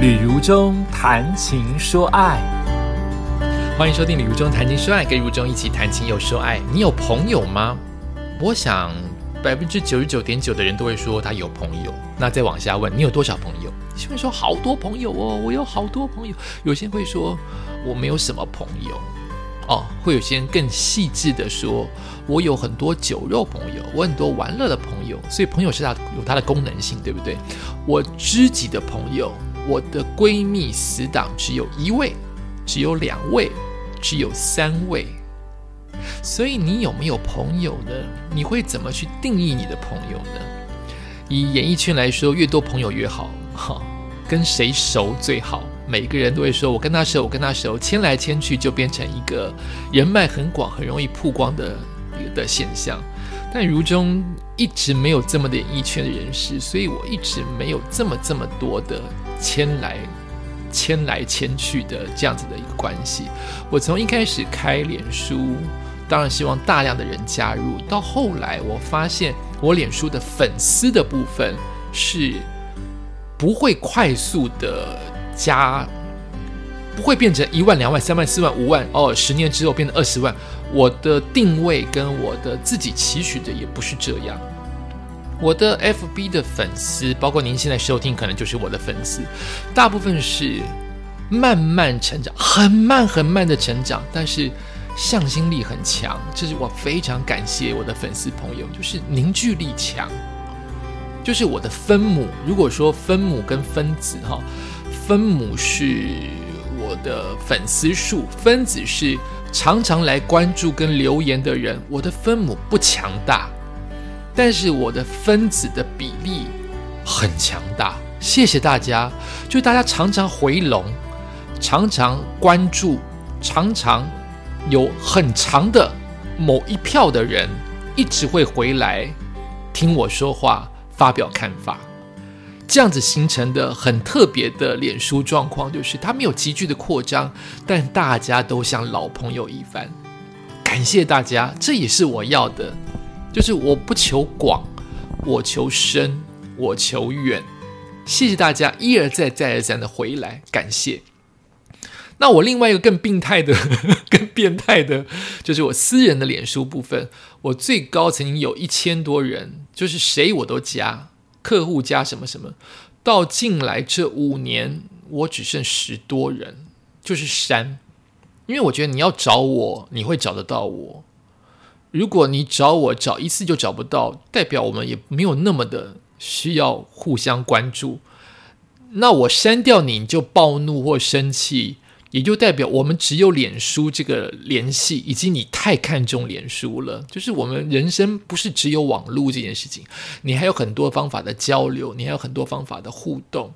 旅如中谈情说爱，欢迎收听《旅如中谈情说爱》，跟如中一起谈情又说爱。你有朋友吗？我想百分之九十九点九的人都会说他有朋友。那再往下问，你有多少朋友？有人说好多朋友哦，我有好多朋友。有些人会说我没有什么朋友哦，会有些人更细致的说，我有很多酒肉朋友，我很多玩乐的朋友。所以朋友是它有它的功能性，对不对？我知己的朋友。我的闺蜜死党只有一位，只有两位，只有三位。所以你有没有朋友呢？你会怎么去定义你的朋友呢？以演艺圈来说，越多朋友越好。哈，跟谁熟最好？每个人都会说，我跟他熟，我跟他熟，牵来牵去就变成一个人脉很广、很容易曝光的的现象。但如中一直没有这么的演艺圈的人士，所以我一直没有这么这么多的。牵来牵来牵去的这样子的一个关系，我从一开始开脸书，当然希望大量的人加入，到后来我发现我脸书的粉丝的部分是不会快速的加，不会变成一万、两万、三万、四万、五万哦，十年之后变成二十万。我的定位跟我的自己期许的也不是这样。我的 FB 的粉丝，包括您现在收听，可能就是我的粉丝，大部分是慢慢成长，很慢很慢的成长，但是向心力很强，这是我非常感谢我的粉丝朋友，就是凝聚力强，就是我的分母。如果说分母跟分子哈，分母是我的粉丝数，分子是常常来关注跟留言的人，我的分母不强大。但是我的分子的比例很强大，谢谢大家。就大家常常回笼，常常关注，常常有很长的某一票的人一直会回来听我说话，发表看法。这样子形成的很特别的脸书状况，就是它没有急剧的扩张，但大家都像老朋友一般。感谢大家，这也是我要的。就是我不求广，我求深，我求远。谢谢大家一而再、再而三的回来，感谢。那我另外一个更病态的、更变态的，就是我私人的脸书部分，我最高曾经有一千多人，就是谁我都加，客户加什么什么。到近来这五年，我只剩十多人，就是删，因为我觉得你要找我，你会找得到我。如果你找我找一次就找不到，代表我们也没有那么的需要互相关注。那我删掉你就暴怒或生气，也就代表我们只有脸书这个联系，以及你太看重脸书了。就是我们人生不是只有网络这件事情，你还有很多方法的交流，你还有很多方法的互动。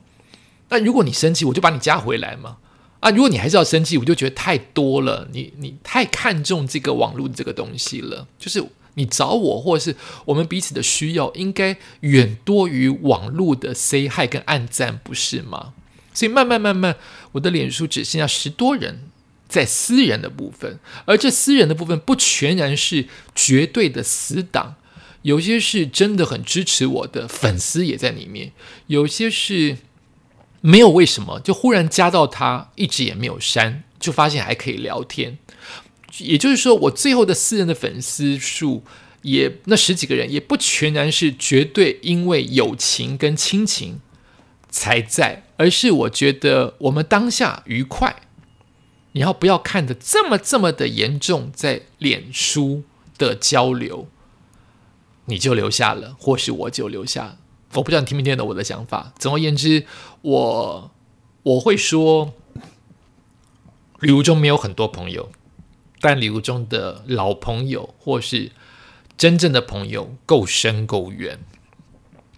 那如果你生气，我就把你加回来嘛。啊！如果你还是要生气，我就觉得太多了。你你太看重这个网络这个东西了。就是你找我，或者是我们彼此的需要，应该远多于网络的 say hi 跟暗赞，不是吗？所以慢慢慢慢，我的脸书只剩下十多人在私人的部分，而这私人的部分不全然是绝对的死党，有些是真的很支持我的粉丝也在里面，有些是。没有为什么，就忽然加到他，一直也没有删，就发现还可以聊天。也就是说，我最后的私人的粉丝数，也那十几个人，也不全然是绝对因为友情跟亲情才在，而是我觉得我们当下愉快。你要不要看的这么这么的严重，在脸书的交流，你就留下了，或是我就留下。我不知道你听没听懂我的想法。总而言之，我我会说，礼物中没有很多朋友，但礼物中的老朋友或是真正的朋友够深够远。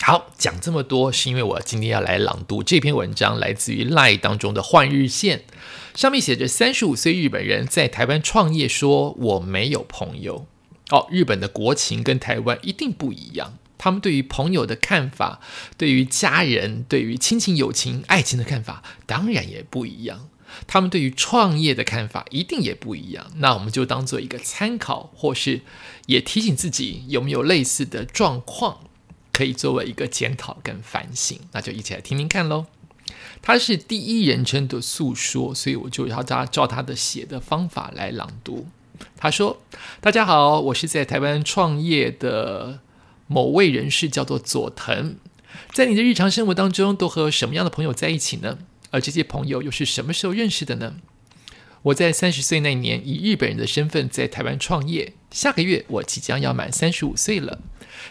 好，讲这么多是因为我今天要来朗读这篇文章，来自于 Lie 当中的换日线，上面写着三十五岁日本人在台湾创业，说我没有朋友。哦，日本的国情跟台湾一定不一样。他们对于朋友的看法，对于家人、对于亲情、友情、爱情的看法，当然也不一样。他们对于创业的看法，一定也不一样。那我们就当做一个参考，或是也提醒自己有没有类似的状况，可以作为一个检讨跟反省。那就一起来听听看喽。他是第一人称的诉说，所以我就要他照他的写的方法来朗读。他说：“大家好，我是在台湾创业的某位人士，叫做佐藤。在你的日常生活当中，都和什么样的朋友在一起呢？而这些朋友又是什么时候认识的呢？”我在三十岁那年以日本人的身份在台湾创业，下个月我即将要满三十五岁了。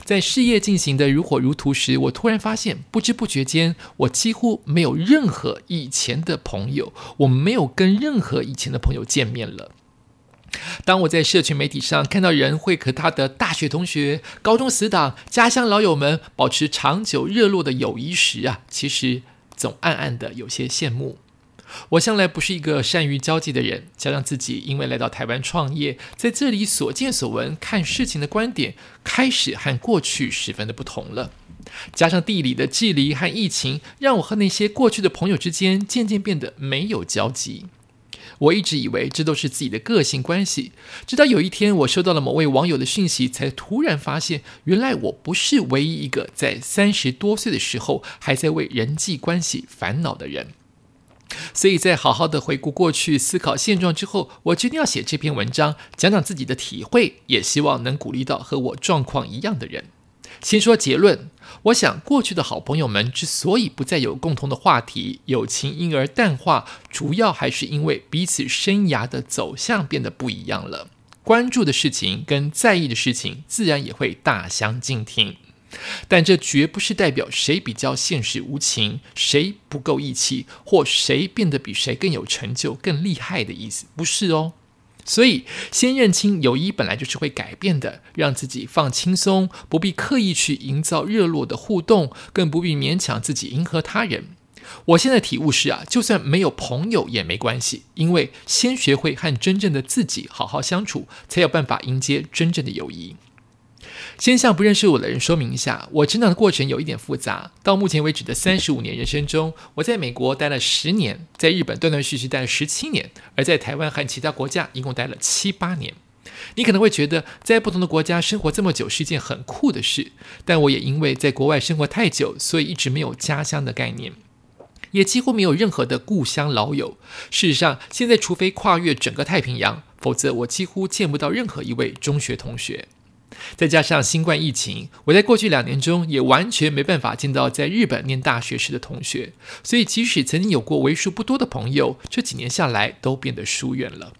在事业进行的如火如荼时，我突然发现，不知不觉间，我几乎没有任何以前的朋友，我没有跟任何以前的朋友见面了。当我在社群媒体上看到人会和他的大学同学、高中死党、家乡老友们保持长久热络的友谊时啊，其实总暗暗的有些羡慕。我向来不是一个善于交际的人，加上自己因为来到台湾创业，在这里所见所闻、看事情的观点开始和过去十分的不同了。加上地理的距离和疫情，让我和那些过去的朋友之间渐渐变得没有交集。我一直以为这都是自己的个性关系，直到有一天我收到了某位网友的讯息，才突然发现，原来我不是唯一一个在三十多岁的时候还在为人际关系烦恼的人。所以在好好的回顾过去、思考现状之后，我决定要写这篇文章，讲讲自己的体会，也希望能鼓励到和我状况一样的人。先说结论，我想过去的好朋友们之所以不再有共同的话题，友情因而淡化，主要还是因为彼此生涯的走向变得不一样了，关注的事情跟在意的事情，自然也会大相径庭。但这绝不是代表谁比较现实无情，谁不够义气，或谁变得比谁更有成就、更厉害的意思，不是哦。所以，先认清友谊本来就是会改变的，让自己放轻松，不必刻意去营造热络的互动，更不必勉强自己迎合他人。我现在体悟是啊，就算没有朋友也没关系，因为先学会和真正的自己好好相处，才有办法迎接真正的友谊。先向不认识我的人说明一下，我成长的过程有一点复杂。到目前为止的三十五年人生中，我在美国待了十年，在日本断断续续待了十七年，而在台湾和其他国家一共待了七八年。你可能会觉得在不同的国家生活这么久是一件很酷的事，但我也因为在国外生活太久，所以一直没有家乡的概念，也几乎没有任何的故乡老友。事实上，现在除非跨越整个太平洋，否则我几乎见不到任何一位中学同学。再加上新冠疫情，我在过去两年中也完全没办法见到在日本念大学时的同学，所以即使曾经有过为数不多的朋友，这几年下来都变得疏远了。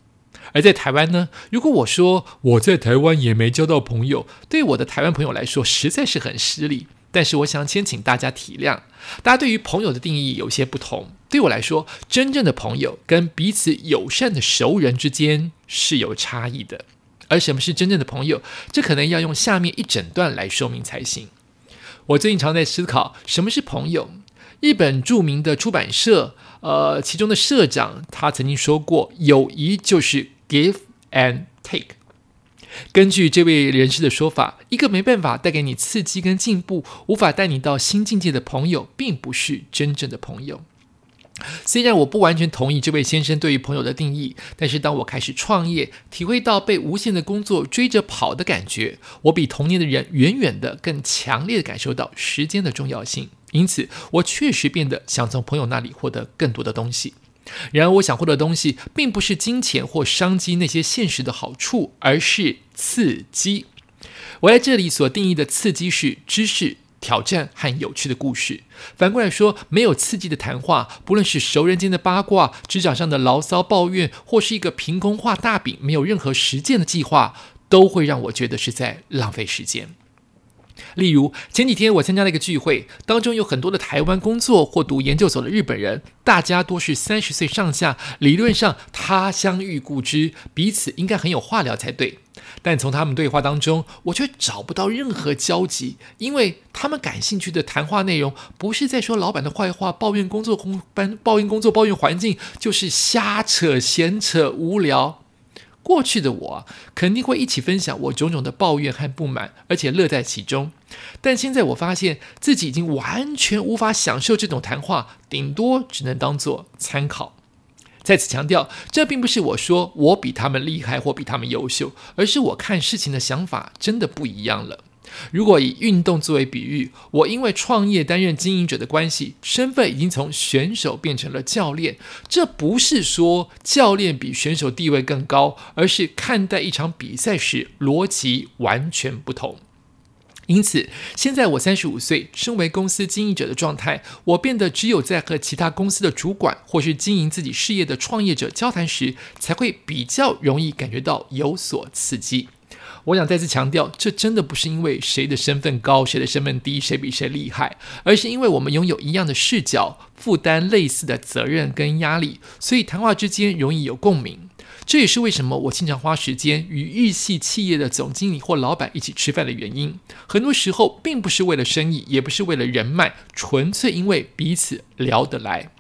而在台湾呢，如果我说我在台湾也没交到朋友，对我的台湾朋友来说实在是很失礼。但是我想先请大家体谅，大家对于朋友的定义有些不同。对我来说，真正的朋友跟彼此友善的熟人之间是有差异的。而什么是真正的朋友？这可能要用下面一整段来说明才行。我最近常在思考什么是朋友。日本著名的出版社，呃，其中的社长他曾经说过：“友谊就是 give and take。”根据这位人士的说法，一个没办法带给你刺激跟进步，无法带你到新境界的朋友，并不是真正的朋友。虽然我不完全同意这位先生对于朋友的定义，但是当我开始创业，体会到被无限的工作追着跑的感觉，我比童年的人远远的更强烈的感受到时间的重要性。因此，我确实变得想从朋友那里获得更多的东西。然而，我想获得的东西并不是金钱或商机那些现实的好处，而是刺激。我在这里所定义的刺激是知识。挑战和有趣的故事。反过来说，没有刺激的谈话，不论是熟人间的八卦、职场上的牢骚抱怨，或是一个凭空画大饼、没有任何实践的计划，都会让我觉得是在浪费时间。例如前几天我参加了一个聚会，当中有很多的台湾工作或读研究所的日本人，大家都是三十岁上下，理论上他乡遇故知，彼此应该很有话聊才对。但从他们对话当中，我却找不到任何交集，因为他们感兴趣的谈话内容不是在说老板的坏话、抱怨工作工班、抱怨工作、抱怨环境，就是瞎扯、闲扯、无聊。过去的我肯定会一起分享我种种的抱怨和不满，而且乐在其中。但现在我发现自己已经完全无法享受这种谈话，顶多只能当做参考。再次强调，这并不是我说我比他们厉害或比他们优秀，而是我看事情的想法真的不一样了。如果以运动作为比喻，我因为创业担任经营者的关系，身份已经从选手变成了教练。这不是说教练比选手地位更高，而是看待一场比赛时逻辑完全不同。因此，现在我三十五岁，身为公司经营者的状态，我变得只有在和其他公司的主管或是经营自己事业的创业者交谈时，才会比较容易感觉到有所刺激。我想再次强调，这真的不是因为谁的身份高，谁的身份低，谁比谁厉害，而是因为我们拥有一样的视角，负担类似的责任跟压力，所以谈话之间容易有共鸣。这也是为什么我经常花时间与日系企业的总经理或老板一起吃饭的原因。很多时候，并不是为了生意，也不是为了人脉，纯粹因为彼此聊得来。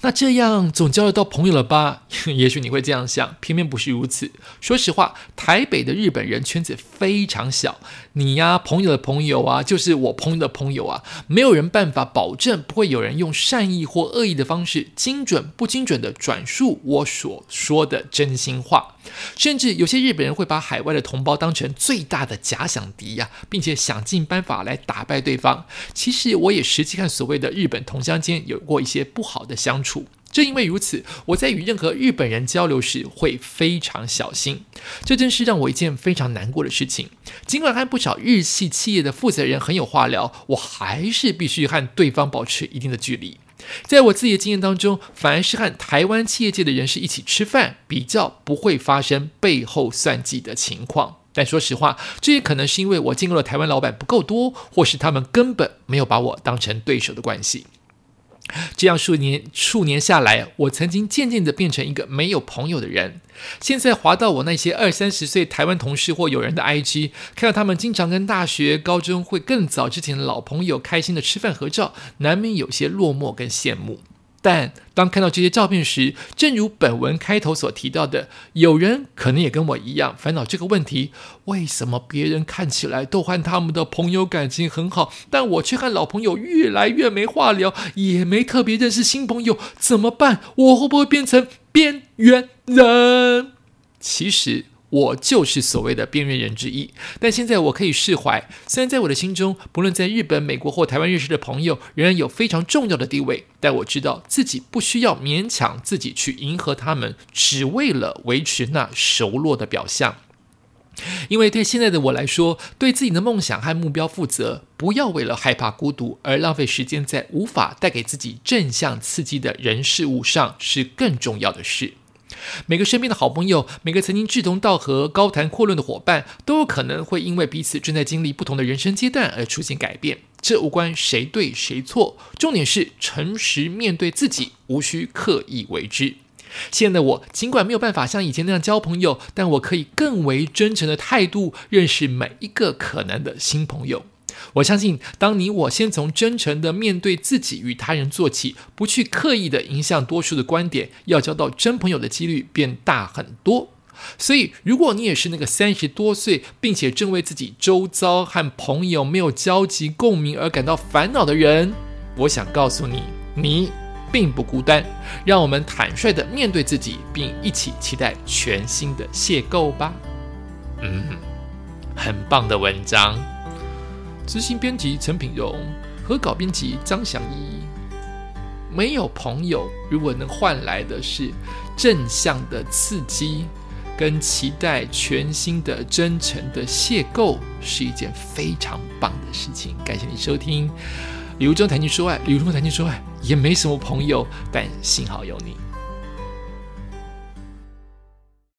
那这样总交得到朋友了吧？也许你会这样想，偏偏不是如此。说实话，台北的日本人圈子非常小，你呀，朋友的朋友啊，就是我朋友的朋友啊，没有人办法保证不会有人用善意或恶意的方式，精准不精准的转述我所说的真心话。甚至有些日本人会把海外的同胞当成最大的假想敌呀，并且想尽办法来打败对方。其实我也实际看所谓的日本同乡间有过一些不好的相处。正因为如此，我在与任何日本人交流时会非常小心。这真是让我一件非常难过的事情。尽管和不少日系企业的负责人很有话聊，我还是必须和对方保持一定的距离。在我自己的经验当中，反而是和台湾企业界的人士一起吃饭，比较不会发生背后算计的情况。但说实话，这也可能是因为我见过的台湾老板不够多，或是他们根本没有把我当成对手的关系。这样数年数年下来，我曾经渐渐的变成一个没有朋友的人。现在滑到我那些二三十岁台湾同事或友人的 IG，看到他们经常跟大学、高中会更早之前的老朋友开心的吃饭合照，难免有些落寞跟羡慕。但当看到这些照片时，正如本文开头所提到的，有人可能也跟我一样烦恼这个问题：为什么别人看起来都和他们的朋友感情很好，但我却和老朋友越来越没话聊，也没特别认识新朋友，怎么办？我会不会变成边缘人？其实。我就是所谓的边缘人之一，但现在我可以释怀。虽然在我的心中，不论在日本、美国或台湾认识的朋友，仍然有非常重要的地位，但我知道自己不需要勉强自己去迎合他们，只为了维持那熟络的表象。因为对现在的我来说，对自己的梦想和目标负责，不要为了害怕孤独而浪费时间在无法带给自己正向刺激的人事物上，是更重要的事。每个身边的好朋友，每个曾经志同道合、高谈阔论的伙伴，都有可能会因为彼此正在经历不同的人生阶段而出现改变。这无关谁对谁错，重点是诚实面对自己，无需刻意为之。现在的我，尽管没有办法像以前那样交朋友，但我可以更为真诚的态度认识每一个可能的新朋友。我相信，当你我先从真诚的面对自己与他人做起，不去刻意的影响多数的观点，要交到真朋友的几率变大很多。所以，如果你也是那个三十多岁，并且正为自己周遭和朋友没有交集共鸣而感到烦恼的人，我想告诉你，你并不孤单。让我们坦率的面对自己，并一起期待全新的邂逅吧。嗯，很棒的文章。执行编辑陈品荣，合稿编辑张祥一。没有朋友，如果能换来的是正向的刺激，跟期待全新的真诚的邂逅，是一件非常棒的事情。感谢你收听《礼物中谈情说爱》，礼物中谈情说爱也没什么朋友，但幸好有你。